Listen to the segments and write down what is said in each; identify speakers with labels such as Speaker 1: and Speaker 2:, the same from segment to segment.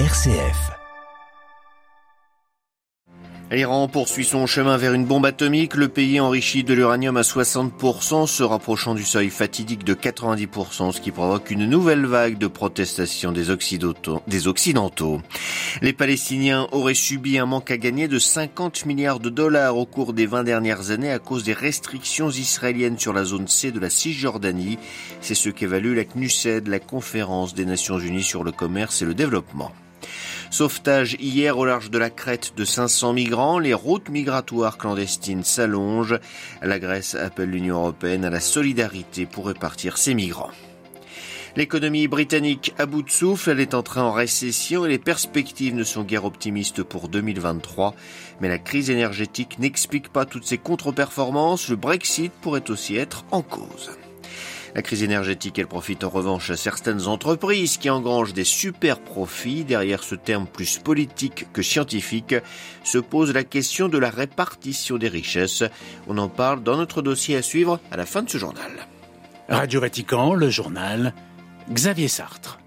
Speaker 1: RCF.
Speaker 2: L'Iran poursuit son chemin vers une bombe atomique. Le pays enrichi de l'uranium à 60%, se rapprochant du seuil fatidique de 90%, ce qui provoque une nouvelle vague de protestations des Occidentaux. Les Palestiniens auraient subi un manque à gagner de 50 milliards de dollars au cours des 20 dernières années à cause des restrictions israéliennes sur la zone C de la Cisjordanie. C'est ce qu'évalue la CNUSED, la conférence des Nations Unies sur le commerce et le développement. Sauvetage hier au large de la Crète de 500 migrants. Les routes migratoires clandestines s'allongent. La Grèce appelle l'Union européenne à la solidarité pour répartir ces migrants. L'économie britannique à bout de souffle, elle est entrée en récession et les perspectives ne sont guère optimistes pour 2023. Mais la crise énergétique n'explique pas toutes ces contre-performances. Le Brexit pourrait aussi être en cause. La crise énergétique, elle profite en revanche à certaines entreprises qui engrangent des super profits. Derrière ce terme plus politique que scientifique se pose la question de la répartition des richesses. On en parle dans notre dossier à suivre à la fin de ce journal.
Speaker 3: Radio Vatican, le journal, Xavier Sartre.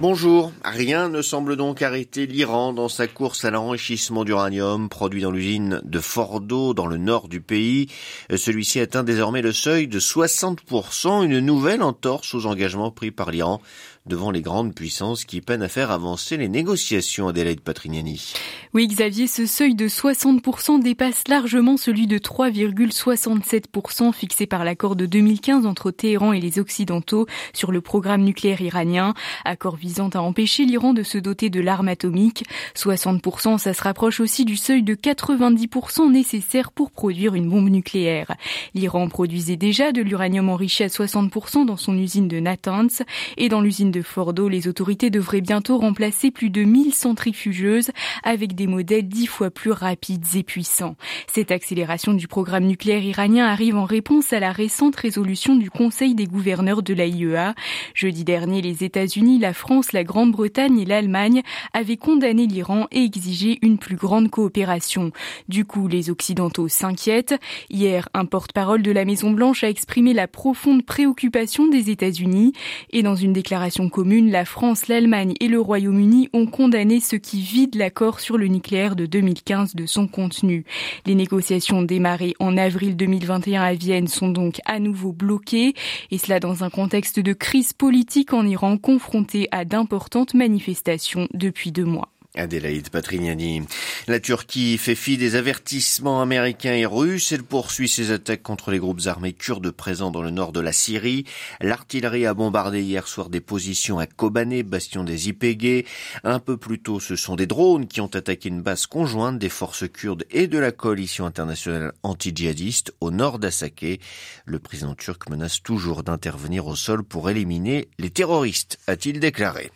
Speaker 2: Bonjour. Rien ne semble donc arrêter l'Iran dans sa course à l'enrichissement d'uranium produit dans l'usine de Fordo dans le nord du pays. Celui-ci atteint désormais le seuil de 60%, une nouvelle entorse aux engagements pris par l'Iran devant les grandes puissances qui peinent à faire avancer les négociations, Adélaïde Patrignani.
Speaker 4: Oui, Xavier, ce seuil de 60% dépasse largement celui de 3,67% fixé par l'accord de 2015 entre Téhéran et les Occidentaux sur le programme nucléaire iranien, accord visant à empêcher l'Iran de se doter de l'arme atomique. 60%, ça se rapproche aussi du seuil de 90% nécessaire pour produire une bombe nucléaire. L'Iran produisait déjà de l'uranium enrichi à 60% dans son usine de Natanz et dans l'usine de de Fordo, les autorités devraient bientôt remplacer plus de 1000 centrifugeuses avec des modèles dix fois plus rapides et puissants. Cette accélération du programme nucléaire iranien arrive en réponse à la récente résolution du Conseil des gouverneurs de l'AIEA. Jeudi dernier, les États-Unis, la France, la Grande-Bretagne et l'Allemagne avaient condamné l'Iran et exigé une plus grande coopération. Du coup, les Occidentaux s'inquiètent. Hier, un porte-parole de la Maison-Blanche a exprimé la profonde préoccupation des États-Unis et dans une déclaration commune, la France, l'Allemagne et le Royaume-Uni ont condamné ce qui vide l'accord sur le nucléaire de 2015 de son contenu. Les négociations démarrées en avril 2021 à Vienne sont donc à nouveau bloquées, et cela dans un contexte de crise politique en Iran confronté à d'importantes manifestations depuis deux mois.
Speaker 2: Adélaïde Patrignani. La Turquie fait fi des avertissements américains et russes. Elle poursuit ses attaques contre les groupes armés kurdes présents dans le nord de la Syrie. L'artillerie a bombardé hier soir des positions à Kobané, bastion des YPG. Un peu plus tôt, ce sont des drones qui ont attaqué une base conjointe des forces kurdes et de la coalition internationale anti-djihadiste au nord d'Assaké. Le président turc menace toujours d'intervenir au sol pour éliminer les terroristes, a-t-il déclaré.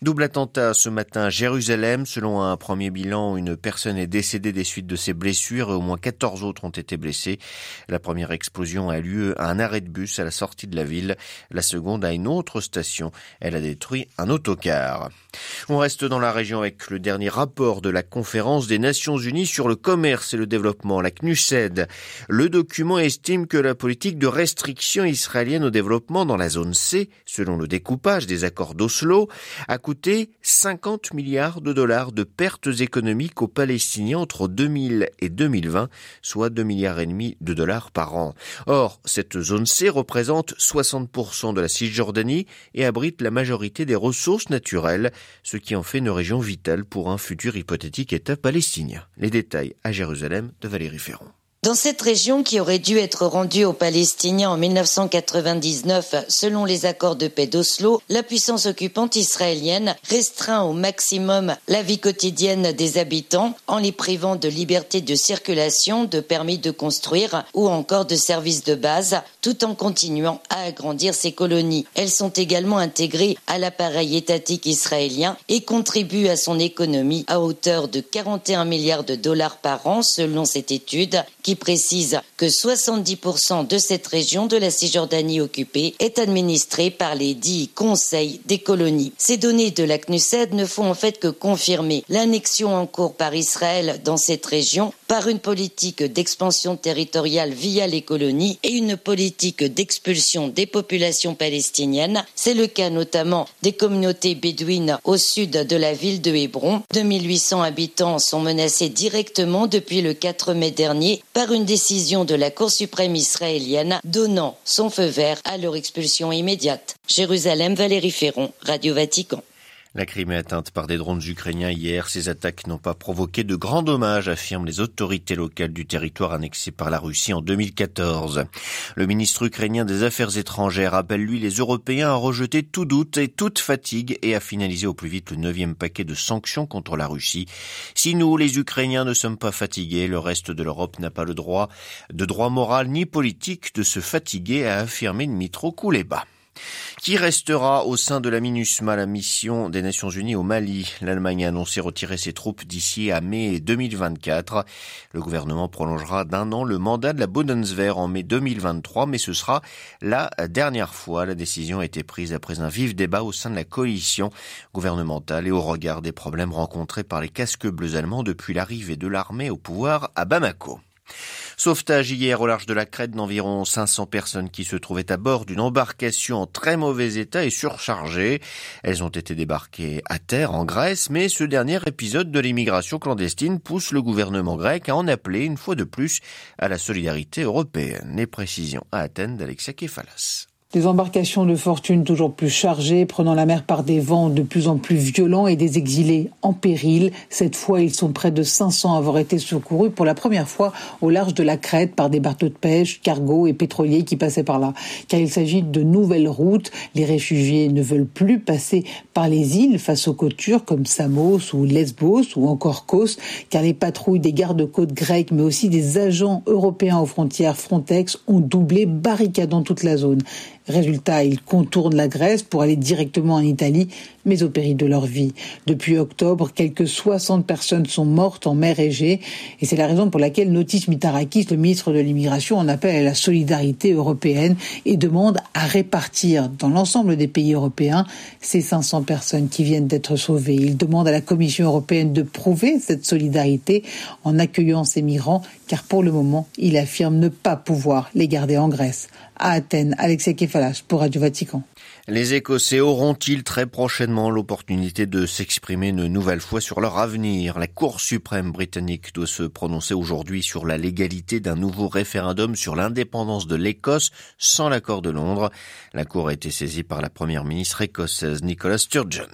Speaker 2: Double attentat ce matin à Jérusalem. Selon un premier bilan, une personne est décédée des suites de ses blessures et au moins 14 autres ont été blessés. La première explosion a lieu à un arrêt de bus à la sortie de la ville. La seconde à une autre station. Elle a détruit un autocar. On reste dans la région avec le dernier rapport de la conférence des Nations Unies sur le commerce et le développement, la CNUSED. Le document estime que la politique de restriction israélienne au développement dans la zone C, selon le découpage des accords d'Oslo, a coûté 50 milliards de dollars de pertes économiques aux Palestiniens entre 2000 et 2020, soit 2 milliards et demi de dollars par an. Or, cette zone C représente 60% de la Cisjordanie et abrite la majorité des ressources naturelles, ce qui en fait une région vitale pour un futur hypothétique État palestinien. Les détails à Jérusalem de Valérie Ferron.
Speaker 5: Dans cette région qui aurait dû être rendue aux Palestiniens en 1999 selon les accords de paix d'Oslo, la puissance occupante israélienne restreint au maximum la vie quotidienne des habitants en les privant de liberté de circulation, de permis de construire ou encore de services de base, tout en continuant à agrandir ces colonies. Elles sont également intégrées à l'appareil étatique israélien et contribuent à son économie à hauteur de 41 milliards de dollars par an selon cette étude qui précise que 70% de cette région de la Cisjordanie occupée est administrée par les dix conseils des colonies. Ces données de la CNUSED ne font en fait que confirmer l'annexion en cours par Israël dans cette région par une politique d'expansion territoriale via les colonies et une politique d'expulsion des populations palestiniennes. C'est le cas notamment des communautés bédouines au sud de la ville de Hébron. 2800 habitants sont menacés directement depuis le 4 mai dernier par une décision de la Cour suprême israélienne donnant son feu vert à leur expulsion immédiate. Jérusalem, Valérie Ferron, Radio Vatican.
Speaker 2: La Crimée atteinte par des drones ukrainiens hier, ces attaques n'ont pas provoqué de grands dommages, affirment les autorités locales du territoire annexé par la Russie en 2014. Le ministre ukrainien des Affaires étrangères appelle lui les Européens à rejeter tout doute et toute fatigue et à finaliser au plus vite le neuvième paquet de sanctions contre la Russie. Si nous, les Ukrainiens, ne sommes pas fatigués, le reste de l'Europe n'a pas le droit, de droit moral ni politique, de se fatiguer, a affirmé Dmitro Kuleba qui restera au sein de la MINUSMA, la mission des Nations Unies au Mali? L'Allemagne a annoncé retirer ses troupes d'ici à mai 2024. Le gouvernement prolongera d'un an le mandat de la Bundeswehr en mai 2023, mais ce sera la dernière fois. La décision a été prise après un vif débat au sein de la coalition gouvernementale et au regard des problèmes rencontrés par les casques bleus allemands depuis l'arrivée de l'armée au pouvoir à Bamako. Sauvetage hier au large de la Crète d'environ 500 personnes qui se trouvaient à bord d'une embarcation en très mauvais état et surchargée. Elles ont été débarquées à terre en Grèce, mais ce dernier épisode de l'immigration clandestine pousse le gouvernement grec à en appeler une fois de plus à la solidarité européenne. Les précisions à Athènes d'Alexia Kefalas.
Speaker 1: Des embarcations de fortune toujours plus chargées, prenant la mer par des vents de plus en plus violents et des exilés en péril. Cette fois, ils sont près de 500 à avoir été secourus pour la première fois au large de la Crète par des bateaux de pêche, cargos et pétroliers qui passaient par là. Car il s'agit de nouvelles routes. Les réfugiés ne veulent plus passer par les îles face aux côtes turques comme Samos ou Lesbos ou encore Kos, car les patrouilles des gardes-côtes grecs, mais aussi des agents européens aux frontières Frontex ont doublé, barricadant toute la zone. Résultat, ils contournent la Grèce pour aller directement en Italie, mais au péril de leur vie. Depuis octobre, quelques 60 personnes sont mortes en mer Égée, et c'est la raison pour laquelle Notis Mitarakis, le ministre de l'immigration, en appelle à la solidarité européenne et demande à répartir dans l'ensemble des pays européens ces 500 personnes qui viennent d'être sauvées. Il demande à la Commission européenne de prouver cette solidarité en accueillant ces migrants, car pour le moment, il affirme ne pas pouvoir les garder en Grèce. À Athènes, Alexei Kefalas pour Radio Vatican.
Speaker 2: Les Écossais auront-ils très prochainement l'opportunité de s'exprimer une nouvelle fois sur leur avenir? La Cour suprême britannique doit se prononcer aujourd'hui sur la légalité d'un nouveau référendum sur l'indépendance de l'Écosse sans l'accord de Londres. La Cour a été saisie par la première ministre écossaise Nicola Sturgeon.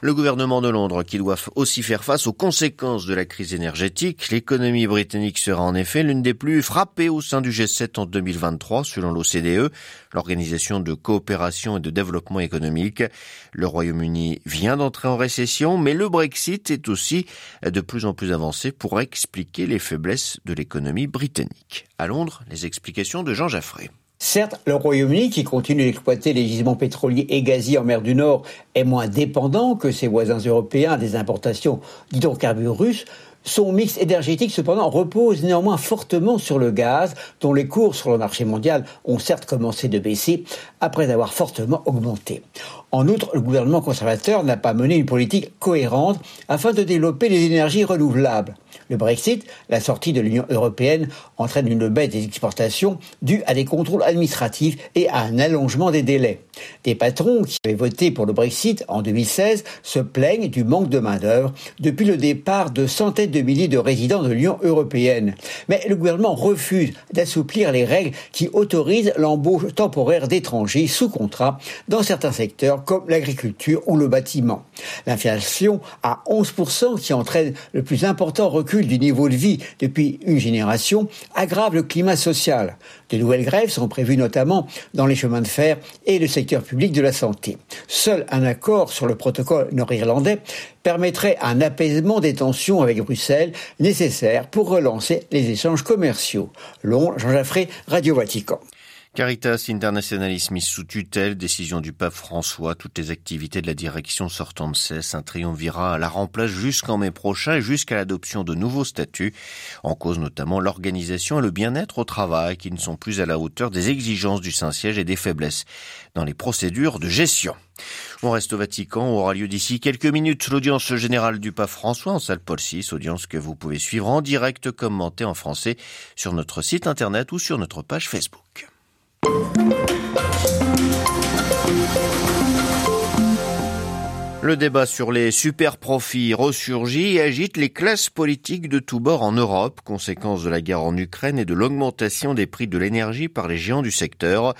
Speaker 2: Le gouvernement de Londres qui doit aussi faire face aux conséquences de la crise énergétique. L'économie britannique sera en effet l'une des plus frappées au sein du G7 en 2023 selon l'OCDE, l'organisation de coopération de développement économique. Le Royaume-Uni vient d'entrer en récession, mais le Brexit est aussi de plus en plus avancé pour expliquer les faiblesses de l'économie britannique. À Londres, les explications de Jean Jaffré.
Speaker 6: Certes, le Royaume-Uni, qui continue d'exploiter les gisements pétroliers et gaziers en mer du Nord, est moins dépendant que ses voisins européens des importations d'hydrocarbures russes, son mix énergétique, cependant, repose néanmoins fortement sur le gaz, dont les cours sur le marché mondial ont certes commencé de baisser après avoir fortement augmenté. En outre, le gouvernement conservateur n'a pas mené une politique cohérente afin de développer les énergies renouvelables. Le Brexit, la sortie de l'Union européenne, entraîne une baisse des exportations due à des contrôles administratifs et à un allongement des délais. Des patrons qui avaient voté pour le Brexit en 2016 se plaignent du manque de main-d'œuvre depuis le départ de centaines de milliers de résidents de l'Union européenne. Mais le gouvernement refuse d'assouplir les règles qui autorisent l'embauche temporaire d'étrangers sous contrat dans certains secteurs comme l'agriculture ou le bâtiment. L'inflation à 11% qui entraîne le plus important recul du niveau de vie depuis une génération aggrave le climat social. De nouvelles grèves sont prévues notamment dans les chemins de fer et le secteur public de la santé. Seul un accord sur le protocole nord-irlandais permettrait un apaisement des tensions avec Bruxelles nécessaire pour relancer les échanges commerciaux. Long, Jean Jaffré, Radio Vatican.
Speaker 2: Caritas Internationalis mise sous tutelle, décision du pape François, toutes les activités de la direction sortante cessent, un triumvirat à la remplace jusqu'en mai prochain et jusqu'à l'adoption de nouveaux statuts, en cause notamment l'organisation et le bien-être au travail qui ne sont plus à la hauteur des exigences du Saint-Siège et des faiblesses dans les procédures de gestion. On reste au Vatican, aura lieu d'ici quelques minutes l'audience générale du pape François en salle Paul VI, audience que vous pouvez suivre en direct commentée en français sur notre site internet ou sur notre page Facebook. Le débat sur les super profits ressurgit et agite les classes politiques de tous bords en Europe, conséquence de la guerre en Ukraine et de l'augmentation des prix de l'énergie par les géants du secteur.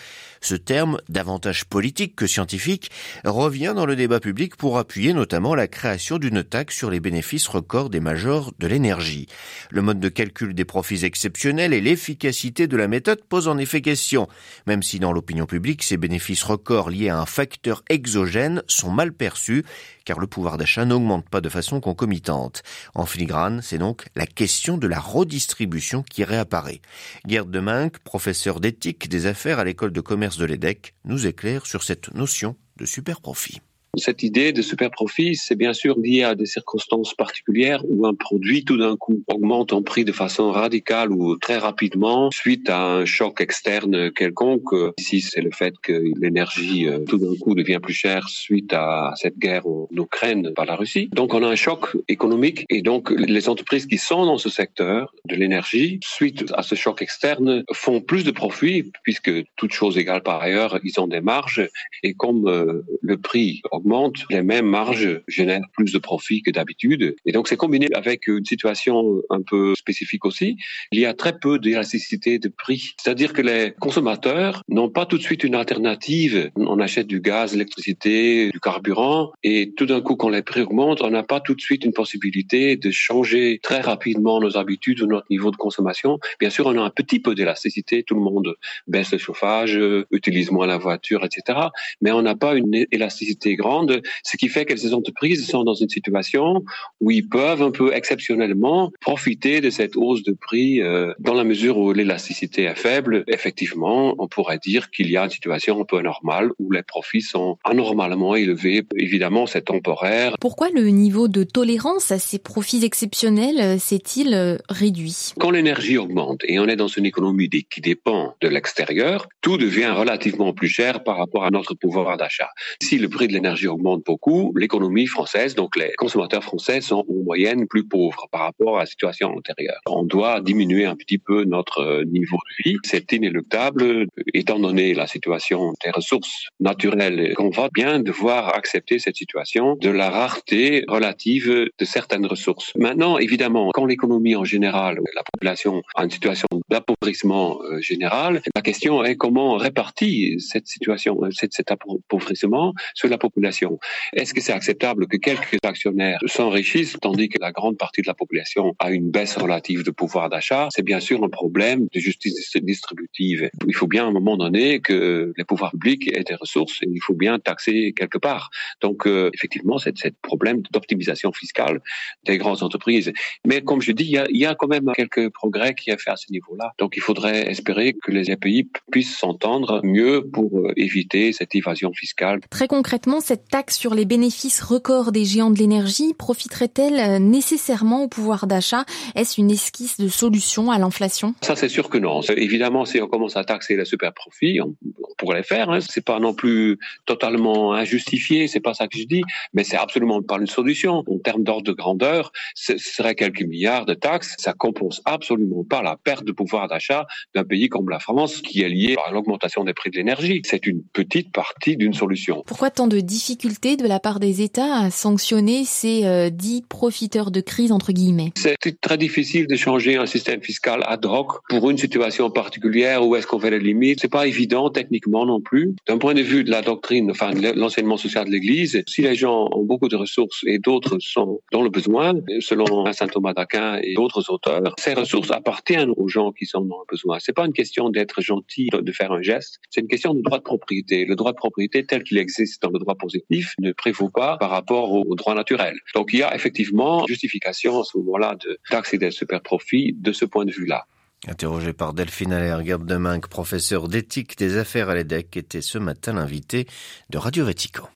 Speaker 2: Ce terme, davantage politique que scientifique, revient dans le débat public pour appuyer notamment la création d'une taxe sur les bénéfices records des majors de l'énergie. Le mode de calcul des profits exceptionnels et l'efficacité de la méthode posent en effet question, même si dans l'opinion publique ces bénéfices records liés à un facteur exogène sont mal perçus, car le pouvoir d'achat n'augmente pas de façon concomitante. En filigrane, c'est donc la question de la redistribution qui réapparaît. Gerd de Minck, professeur d'éthique des affaires à l'école de commerce de l'EDEC nous éclaire sur cette notion de super profit.
Speaker 7: Cette idée de super profit, c'est bien sûr lié à des circonstances particulières où un produit tout d'un coup augmente en prix de façon radicale ou très rapidement suite à un choc externe quelconque. Ici, c'est le fait que l'énergie euh, tout d'un coup devient plus chère suite à cette guerre en Ukraine par la Russie. Donc, on a un choc économique et donc les entreprises qui sont dans ce secteur de l'énergie, suite à ce choc externe, font plus de profits puisque toute chose égale par ailleurs, ils ont des marges et comme euh, le prix augmente, augmente, les mêmes marges génèrent plus de profits que d'habitude. Et donc c'est combiné avec une situation un peu spécifique aussi. Il y a très peu d'élasticité de prix. C'est-à-dire que les consommateurs n'ont pas tout de suite une alternative. On achète du gaz, l'électricité, du carburant, et tout d'un coup, quand les prix augmentent, on n'a pas tout de suite une possibilité de changer très rapidement nos habitudes ou notre niveau de consommation. Bien sûr, on a un petit peu d'élasticité. Tout le monde baisse le chauffage, utilise moins la voiture, etc. Mais on n'a pas une élasticité grande ce qui fait que ces entreprises sont dans une situation où ils peuvent un peu exceptionnellement profiter de cette hausse de prix euh, dans la mesure où l'élasticité est faible. Effectivement, on pourrait dire qu'il y a une situation un peu anormale où les profits sont anormalement élevés. Évidemment, c'est temporaire.
Speaker 4: Pourquoi le niveau de tolérance à ces profits exceptionnels euh, s'est-il euh, réduit?
Speaker 7: Quand l'énergie augmente et on est dans une économie qui dépend de l'extérieur, tout devient relativement plus cher par rapport à notre pouvoir d'achat. Si le prix de l'énergie augmente beaucoup, l'économie française, donc les consommateurs français sont en moyenne plus pauvres par rapport à la situation antérieure. On doit diminuer un petit peu notre euh, niveau de vie. C'est inéluctable étant donné la situation des ressources naturelles qu'on va bien devoir accepter cette situation de la rareté relative de certaines ressources. Maintenant, évidemment, quand l'économie en général, la population a une situation d'appauvrissement euh, général, la question est comment répartir cette situation, cet appauvrissement sur la population est-ce que c'est acceptable que quelques actionnaires s'enrichissent tandis que la grande partie de la population a une baisse relative de pouvoir d'achat? C'est bien sûr un problème de justice distributive. Il faut bien à un moment donné que les pouvoirs publics aient des ressources et il faut bien taxer quelque part. Donc euh, effectivement, c'est ce problème d'optimisation fiscale des grandes entreprises. Mais comme je dis, il y a, quand même quelques progrès qui a fait à ce niveau-là. Donc il faudrait espérer que les pays puissent s'entendre mieux pour euh, éviter cette évasion fiscale.
Speaker 4: Très concrètement, cette taxe sur les bénéfices records des géants de l'énergie profiterait-elle euh, nécessairement au pouvoir d'achat? Est-ce une esquisse de solution à l'inflation?
Speaker 7: Ça, c'est sûr que non. Évidemment, si on commence à taxer les super profits, on, pourrait les faire. Hein. C'est pas non plus totalement injustifié, c'est pas ça que je dis, mais c'est absolument pas une solution. En termes d'ordre de grandeur, ce serait quelques milliards de taxes. Ça compense absolument pas la perte de pouvoir d'achat d'un pays comme la France, qui est liée à l'augmentation des prix de l'énergie. C'est une petite partie d'une solution.
Speaker 4: Pourquoi tant de difficultés difficulté de la part des États à sanctionner ces euh, dits profiteurs de crise entre guillemets?
Speaker 7: C'est très difficile de changer un système fiscal ad hoc pour une situation particulière où est-ce qu'on fait les limites. C'est pas évident techniquement non plus. D'un point de vue de la doctrine, enfin de l'enseignement social de l'Église, si les gens ont beaucoup de ressources et d'autres sont dans le besoin, selon saint Thomas d'Aquin et d'autres auteurs, ces ressources appartiennent aux gens qui sont dans le besoin. C'est pas une question d'être gentil, de faire un geste. C'est une question de droit de propriété. Le droit de propriété tel qu'il existe dans le droit positif ne prévaut pas par rapport au droit naturel. Donc il y a effectivement justification à ce moment-là de taxer des super profits de ce point de vue-là.
Speaker 2: Interrogé par Delphine Allaire, de professeur d'éthique des affaires à l'EDEC, était ce matin l'invité de Radio Vatican.